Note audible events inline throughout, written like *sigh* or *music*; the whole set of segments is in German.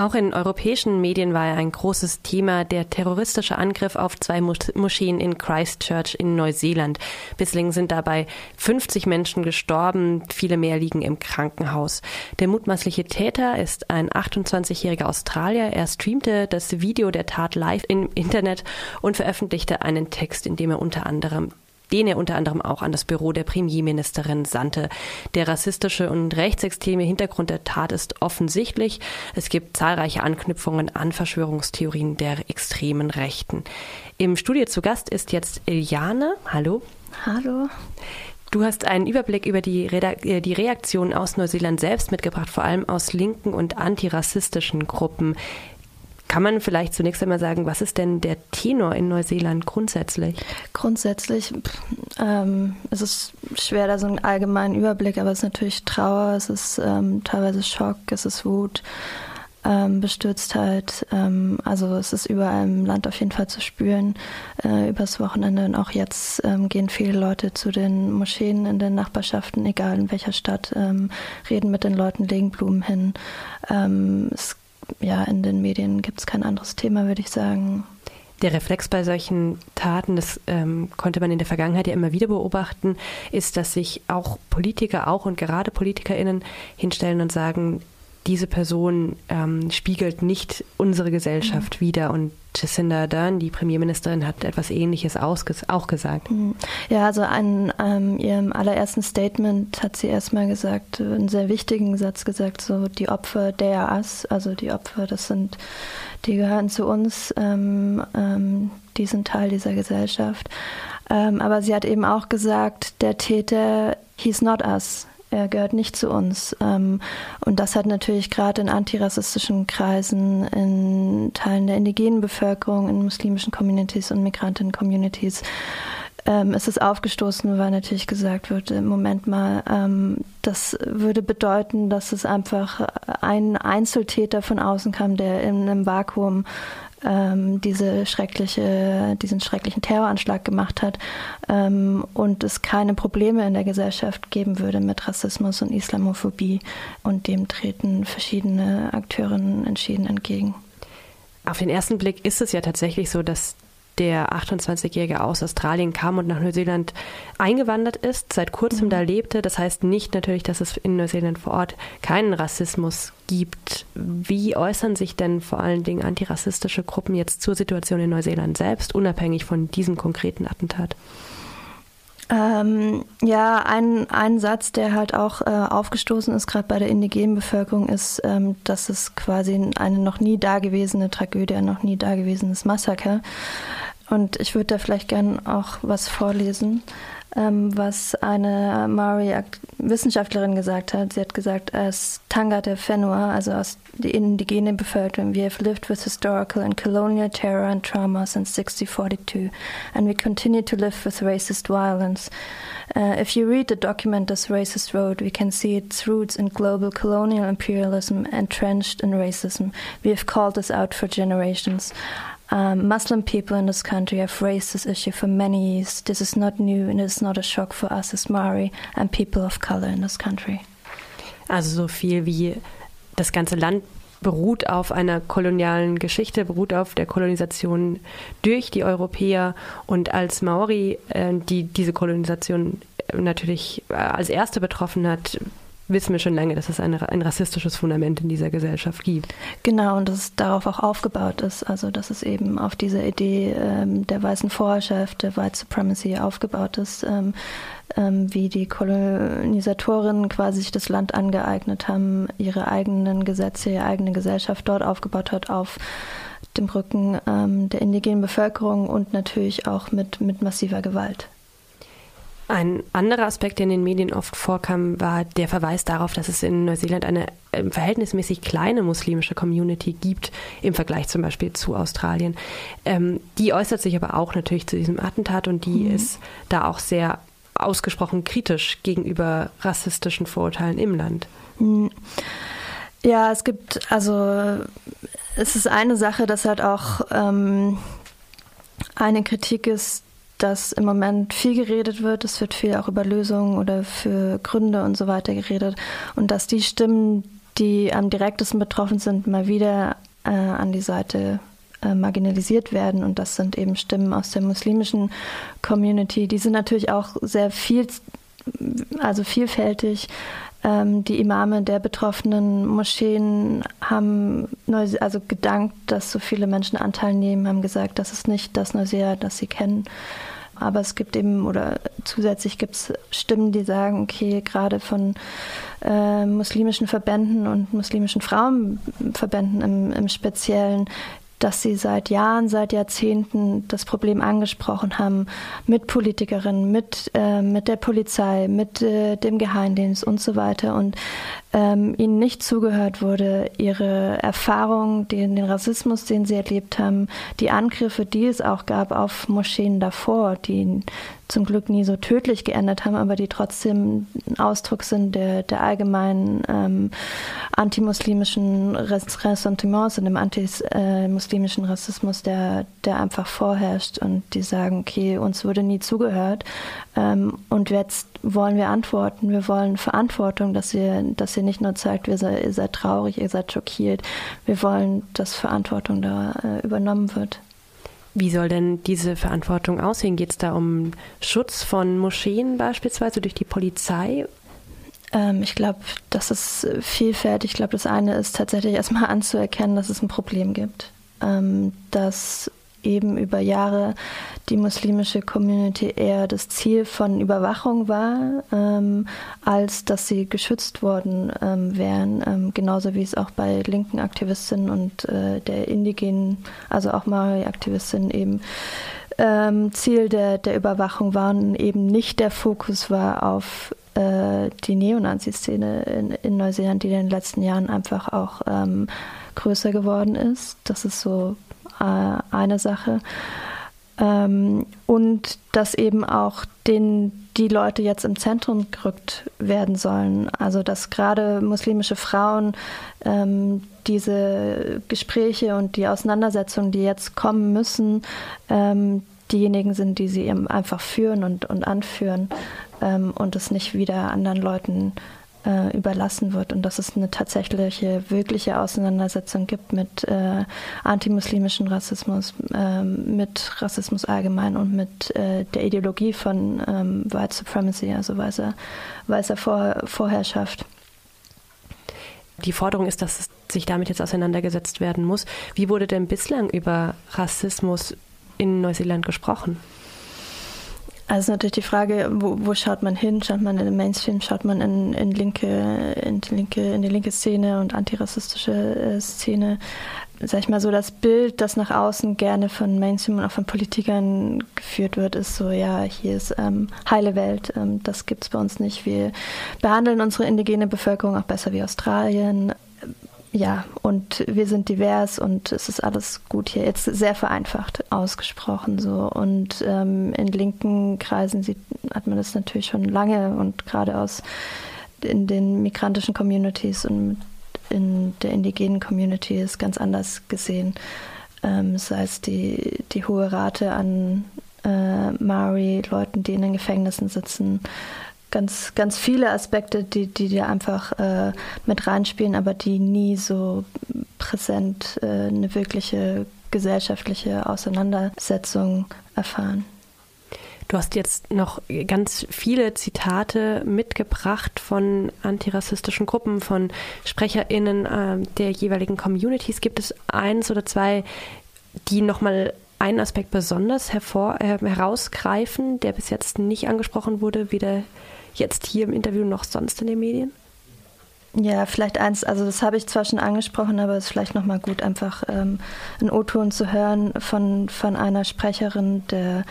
Auch in europäischen Medien war ein großes Thema, der terroristische Angriff auf zwei Moscheen in Christchurch in Neuseeland. Bislang sind dabei 50 Menschen gestorben, viele mehr liegen im Krankenhaus. Der mutmaßliche Täter ist ein 28-jähriger Australier. Er streamte das Video der Tat live im Internet und veröffentlichte einen Text, in dem er unter anderem den er unter anderem auch an das Büro der Premierministerin sandte. Der rassistische und rechtsextreme Hintergrund der Tat ist offensichtlich. Es gibt zahlreiche Anknüpfungen an Verschwörungstheorien der extremen Rechten. Im Studio zu Gast ist jetzt Iliane. Hallo. Hallo. Du hast einen Überblick über die, äh, die Reaktionen aus Neuseeland selbst mitgebracht, vor allem aus linken und antirassistischen Gruppen. Kann man vielleicht zunächst einmal sagen, was ist denn der Tenor in Neuseeland grundsätzlich? Grundsätzlich ähm, es ist schwer, da so einen allgemeinen Überblick, aber es ist natürlich Trauer, es ist ähm, teilweise Schock, es ist Wut, ähm, Bestürztheit. Ähm, also es ist überall im Land auf jeden Fall zu spüren. Äh, übers Wochenende und auch jetzt ähm, gehen viele Leute zu den Moscheen in den Nachbarschaften, egal in welcher Stadt, ähm, reden mit den Leuten, legen Blumen hin. Ähm, es ja, in den Medien gibt es kein anderes Thema, würde ich sagen. Der Reflex bei solchen Taten, das ähm, konnte man in der Vergangenheit ja immer wieder beobachten, ist, dass sich auch Politiker, auch und gerade PolitikerInnen hinstellen und sagen, diese Person ähm, spiegelt nicht unsere Gesellschaft mhm. wider und Jacinda Ardern, die Premierministerin, hat etwas Ähnliches auch gesagt. Mhm. Ja, also in ähm, ihrem allerersten Statement hat sie erstmal gesagt, einen sehr wichtigen Satz gesagt, so die Opfer der us, also die Opfer, das sind, die gehören zu uns, ähm, ähm, die sind Teil dieser Gesellschaft. Ähm, aber sie hat eben auch gesagt, der Täter, he's not us, er gehört nicht zu uns. Ähm, und das hat natürlich gerade in antirassistischen Kreisen, in Teilen der indigenen Bevölkerung, in muslimischen Communities und Migranten-Communities ähm, ist es aufgestoßen, weil natürlich gesagt wird, im Moment mal, ähm, das würde bedeuten, dass es einfach ein Einzeltäter von außen kam, der in einem Vakuum ähm, diese schreckliche, diesen schrecklichen Terroranschlag gemacht hat ähm, und es keine Probleme in der Gesellschaft geben würde mit Rassismus und Islamophobie. Und dem treten verschiedene Akteurinnen entschieden entgegen. Auf den ersten Blick ist es ja tatsächlich so, dass der 28-Jährige aus Australien kam und nach Neuseeland eingewandert ist, seit kurzem mhm. da lebte. Das heißt nicht natürlich, dass es in Neuseeland vor Ort keinen Rassismus gibt. Wie äußern sich denn vor allen Dingen antirassistische Gruppen jetzt zur Situation in Neuseeland selbst, unabhängig von diesem konkreten Attentat? Ähm, ja, ein, ein Satz, der halt auch äh, aufgestoßen ist, gerade bei der indigenen Bevölkerung, ist, ähm, dass es quasi eine noch nie dagewesene Tragödie, ein noch nie dagewesenes Massaker und ich würde da vielleicht gern auch was vorlesen, ähm, was eine Maori-Wissenschaftlerin gesagt hat. Sie hat gesagt, als Tangata Whenua, also aus der indigenen Bevölkerung, we have lived with historical and colonial terror and trauma since 1642, and we continue to live with racist violence. Uh, if you read the document This Racist Road, we can see its roots in global colonial imperialism entrenched in racism. We have called this out for generations. Um, Muslim people in this country have raised this issue for many years. This is not new and it is not a shock for us as Maori and people of color in this country. Also so viel wie das ganze Land beruht auf einer kolonialen Geschichte, beruht auf der Kolonisation durch die Europäer und als Maori, äh, die diese Kolonisation natürlich äh, als erste betroffen hat, wissen wir schon lange, dass es eine, ein rassistisches Fundament in dieser Gesellschaft gibt. Genau, und dass es darauf auch aufgebaut ist. Also, dass es eben auf dieser Idee ähm, der weißen Vorherrschaft, der White Supremacy aufgebaut ist, ähm, ähm, wie die Kolonisatorinnen quasi sich das Land angeeignet haben, ihre eigenen Gesetze, ihre eigene Gesellschaft dort aufgebaut hat, auf dem Rücken ähm, der indigenen Bevölkerung und natürlich auch mit, mit massiver Gewalt. Ein anderer Aspekt, der in den Medien oft vorkam, war der Verweis darauf, dass es in Neuseeland eine äh, verhältnismäßig kleine muslimische Community gibt, im Vergleich zum Beispiel zu Australien. Ähm, die äußert sich aber auch natürlich zu diesem Attentat und die mhm. ist da auch sehr ausgesprochen kritisch gegenüber rassistischen Vorurteilen im Land. Mhm. Ja, es gibt, also es ist eine Sache, dass halt auch ähm, eine Kritik ist, dass im Moment viel geredet wird. Es wird viel auch über Lösungen oder für Gründe und so weiter geredet. Und dass die Stimmen, die am direktesten betroffen sind, mal wieder äh, an die Seite äh, marginalisiert werden. Und das sind eben Stimmen aus der muslimischen Community. Die sind natürlich auch sehr viel, also vielfältig. Ähm, die Imame der betroffenen Moscheen haben also gedankt, dass so viele Menschen Anteil nehmen, haben gesagt, das ist nicht das Nausea, das sie kennen. Aber es gibt eben, oder zusätzlich gibt es Stimmen, die sagen, okay, gerade von äh, muslimischen Verbänden und muslimischen Frauenverbänden im, im Speziellen dass sie seit Jahren, seit Jahrzehnten das Problem angesprochen haben mit Politikerinnen, mit, äh, mit der Polizei, mit äh, dem Geheimdienst und so weiter und ähm, ihnen nicht zugehört wurde, ihre Erfahrungen, den, den Rassismus, den sie erlebt haben, die Angriffe, die es auch gab auf Moscheen davor, die zum Glück nie so tödlich geendet haben, aber die trotzdem ein Ausdruck sind der, der allgemeinen ähm, antimuslimischen Ressentiments und dem antimuslimischen Rassismus, der, der einfach vorherrscht und die sagen, okay, uns wurde nie zugehört ähm, und jetzt wollen wir antworten, wir wollen Verantwortung, dass ihr, dass ihr nicht nur zeigt, ihr seid, ihr seid traurig, ihr seid schockiert, wir wollen, dass Verantwortung da äh, übernommen wird. Wie soll denn diese Verantwortung aussehen? Geht es da um Schutz von Moscheen beispielsweise durch die Polizei? Ähm, ich glaube, das ist vielfältig. Ich glaube, das eine ist tatsächlich erstmal *laughs* anzuerkennen, dass es ein Problem gibt. Ähm, dass eben über Jahre die muslimische Community eher das Ziel von Überwachung war, ähm, als dass sie geschützt worden ähm, wären. Ähm, genauso wie es auch bei linken Aktivistinnen und äh, der indigenen, also auch Maori-Aktivistinnen eben ähm, Ziel der, der Überwachung waren, eben nicht der Fokus war auf äh, die Neonazi-Szene in, in, Neuseeland, die in den letzten Jahren einfach auch ähm, größer geworden ist. Das ist so äh, eine Sache. Ähm, und dass eben auch den, die Leute jetzt im Zentrum gerückt werden sollen. Also dass gerade muslimische Frauen ähm, diese Gespräche und die Auseinandersetzungen, die jetzt kommen müssen, ähm, diejenigen sind, die sie eben einfach führen und, und anführen ähm, und es nicht wieder anderen Leuten äh, überlassen wird und dass es eine tatsächliche, wirkliche Auseinandersetzung gibt mit äh, antimuslimischen Rassismus, äh, mit Rassismus allgemein und mit äh, der Ideologie von ähm, White Supremacy, also weißer, weißer Vor Vorherrschaft. Die Forderung ist, dass sich damit jetzt auseinandergesetzt werden muss. Wie wurde denn bislang über Rassismus in Neuseeland gesprochen? Also natürlich die Frage, wo, wo, schaut man hin? Schaut man in den Mainstream, schaut man in, in, linke, in, die linke, in die linke Szene und antirassistische äh, Szene? Sag ich mal so, das Bild, das nach außen gerne von Mainstream und auch von Politikern geführt wird, ist so, ja, hier ist ähm, heile Welt, ähm, das es bei uns nicht. Wir behandeln unsere indigene Bevölkerung auch besser wie Australien ja, und wir sind divers und es ist alles gut hier. Jetzt sehr vereinfacht ausgesprochen so. Und ähm, in linken Kreisen sieht, hat man das natürlich schon lange und gerade aus in den migrantischen Communities und in der indigenen Community ist ganz anders gesehen. Ähm, das heißt, die, die hohe Rate an äh, Maori-Leuten, die in den Gefängnissen sitzen, ganz, ganz viele Aspekte, die, die dir einfach äh, mit reinspielen, aber die nie so präsent äh, eine wirkliche gesellschaftliche Auseinandersetzung erfahren. Du hast jetzt noch ganz viele Zitate mitgebracht von antirassistischen Gruppen, von SprecherInnen äh, der jeweiligen Communities. Gibt es eins oder zwei, die nochmal einen Aspekt besonders hervor, äh, herausgreifen, der bis jetzt nicht angesprochen wurde, weder jetzt hier im Interview noch sonst in den Medien? Ja, vielleicht eins, also das habe ich zwar schon angesprochen, aber es ist vielleicht nochmal gut, einfach ähm, einen O-Ton zu hören von, von einer Sprecherin der,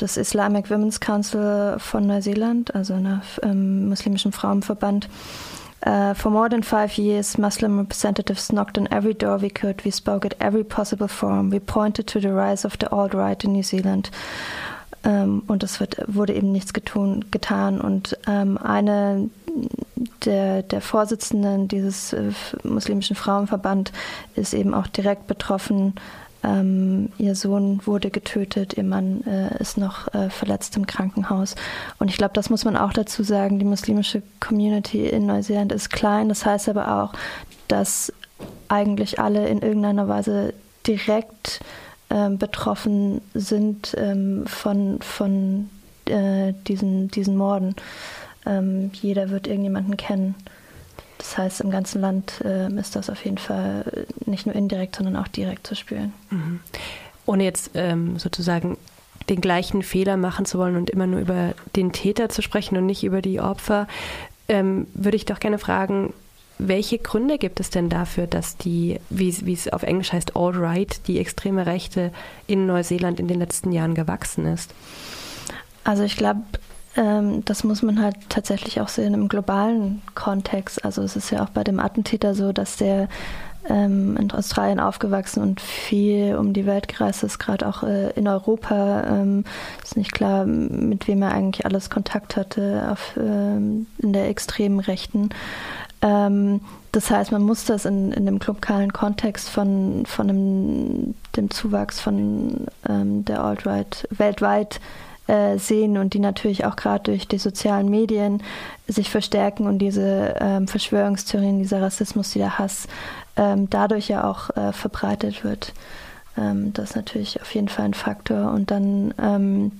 des Islamic Women's Council von Neuseeland, also einer ähm, muslimischen Frauenverband. Uh, for more than five years, Muslim representatives knocked on every door we could. We spoke at every possible forum. We pointed to the rise of the alt-right in New Zealand. Ähm, und es wird, wurde eben nichts getun, getan. Und ähm, eine der, der Vorsitzenden dieses äh, muslimischen Frauenverband ist eben auch direkt betroffen. Ähm, ihr Sohn wurde getötet, ihr Mann äh, ist noch äh, verletzt im Krankenhaus. Und ich glaube, das muss man auch dazu sagen. Die muslimische Community in Neuseeland ist klein. Das heißt aber auch, dass eigentlich alle in irgendeiner Weise direkt äh, betroffen sind ähm, von, von äh, diesen, diesen Morden. Ähm, jeder wird irgendjemanden kennen. Das heißt, im ganzen Land äh, ist das auf jeden Fall nicht nur indirekt, sondern auch direkt zu spüren. Mhm. Ohne jetzt ähm, sozusagen den gleichen Fehler machen zu wollen und immer nur über den Täter zu sprechen und nicht über die Opfer, ähm, würde ich doch gerne fragen, welche Gründe gibt es denn dafür, dass die, wie, es auf Englisch heißt, Alt-Right, die extreme Rechte in Neuseeland in den letzten Jahren gewachsen ist? Also ich glaube, ähm, das muss man halt tatsächlich auch sehen im globalen Kontext. Also es ist ja auch bei dem Attentäter so, dass der ähm, in Australien aufgewachsen und viel um die Welt gereist ist, gerade auch äh, in Europa. Ähm, ist nicht klar, mit wem er eigentlich alles Kontakt hatte auf, ähm, in der extremen Rechten. Ähm, das heißt, man muss das in, in dem lokalen Kontext von, von dem, dem Zuwachs von ähm, der Alt-Right weltweit äh, sehen und die natürlich auch gerade durch die sozialen Medien sich verstärken und diese ähm, Verschwörungstheorien, dieser Rassismus, dieser Hass ähm, dadurch ja auch äh, verbreitet wird. Ähm, das ist natürlich auf jeden Fall ein Faktor. Und dann ähm,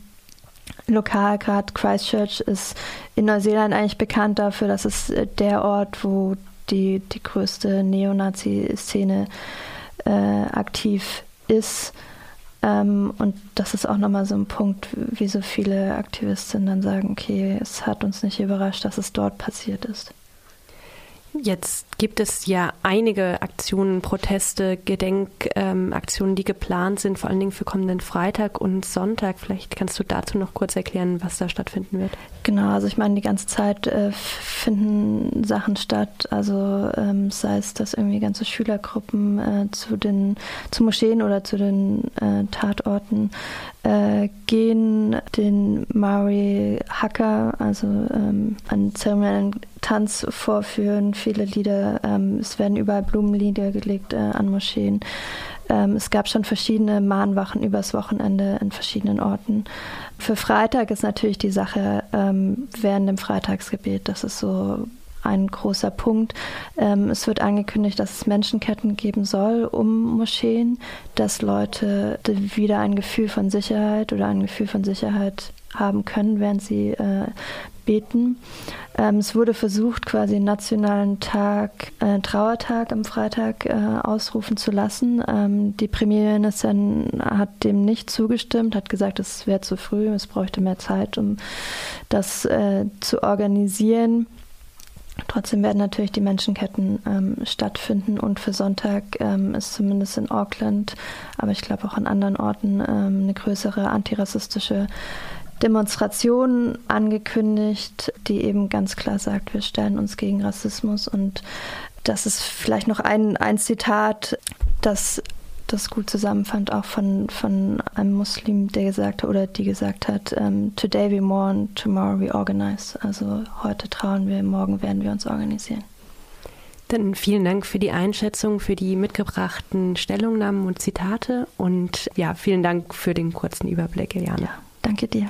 lokal, gerade Christchurch ist in Neuseeland eigentlich bekannt dafür, dass es äh, der Ort, wo die, die größte Neonazi-Szene äh, aktiv ist. Ähm, und das ist auch nochmal so ein Punkt, wie so viele Aktivistinnen dann sagen, okay, es hat uns nicht überrascht, dass es dort passiert ist. Jetzt gibt es ja einige Aktionen, Proteste, Gedenkaktionen, ähm, die geplant sind, vor allen Dingen für kommenden Freitag und Sonntag. Vielleicht kannst du dazu noch kurz erklären, was da stattfinden wird. Genau, also ich meine, die ganze Zeit äh, finden Sachen statt. Also ähm, sei es, dass irgendwie ganze Schülergruppen äh, zu den zu Moscheen oder zu den äh, Tatorten äh, gehen, den Maori Hacker, also ähm, einen zeremoniellen Tanz vorführen, viele Lieder. Ähm, es werden überall Blumenlieder gelegt äh, an Moscheen. Ähm, es gab schon verschiedene Mahnwachen übers Wochenende in verschiedenen Orten. Für Freitag ist natürlich die Sache ähm, während dem Freitagsgebet. Das ist so ein großer Punkt. Ähm, es wird angekündigt, dass es Menschenketten geben soll um Moscheen, dass Leute wieder ein Gefühl von Sicherheit oder ein Gefühl von Sicherheit haben können, während sie äh, beten. Ähm, es wurde versucht, quasi einen nationalen Tag, äh, Trauertag am Freitag äh, ausrufen zu lassen. Ähm, die Premierministerin hat dem nicht zugestimmt, hat gesagt, es wäre zu früh, es bräuchte mehr Zeit, um das äh, zu organisieren. Trotzdem werden natürlich die Menschenketten ähm, stattfinden und für Sonntag ähm, ist zumindest in Auckland, aber ich glaube auch an anderen Orten ähm, eine größere antirassistische Demonstration angekündigt, die eben ganz klar sagt, wir stellen uns gegen Rassismus. Und das ist vielleicht noch ein, ein Zitat, das das gut zusammenfand, auch von, von einem Muslim, der gesagt hat oder die gesagt hat, ähm, Today we mourn, tomorrow we organize. Also heute trauen wir, morgen werden wir uns organisieren. Dann vielen Dank für die Einschätzung, für die mitgebrachten Stellungnahmen und Zitate und ja, vielen Dank für den kurzen Überblick, Eliane. Ja, danke dir.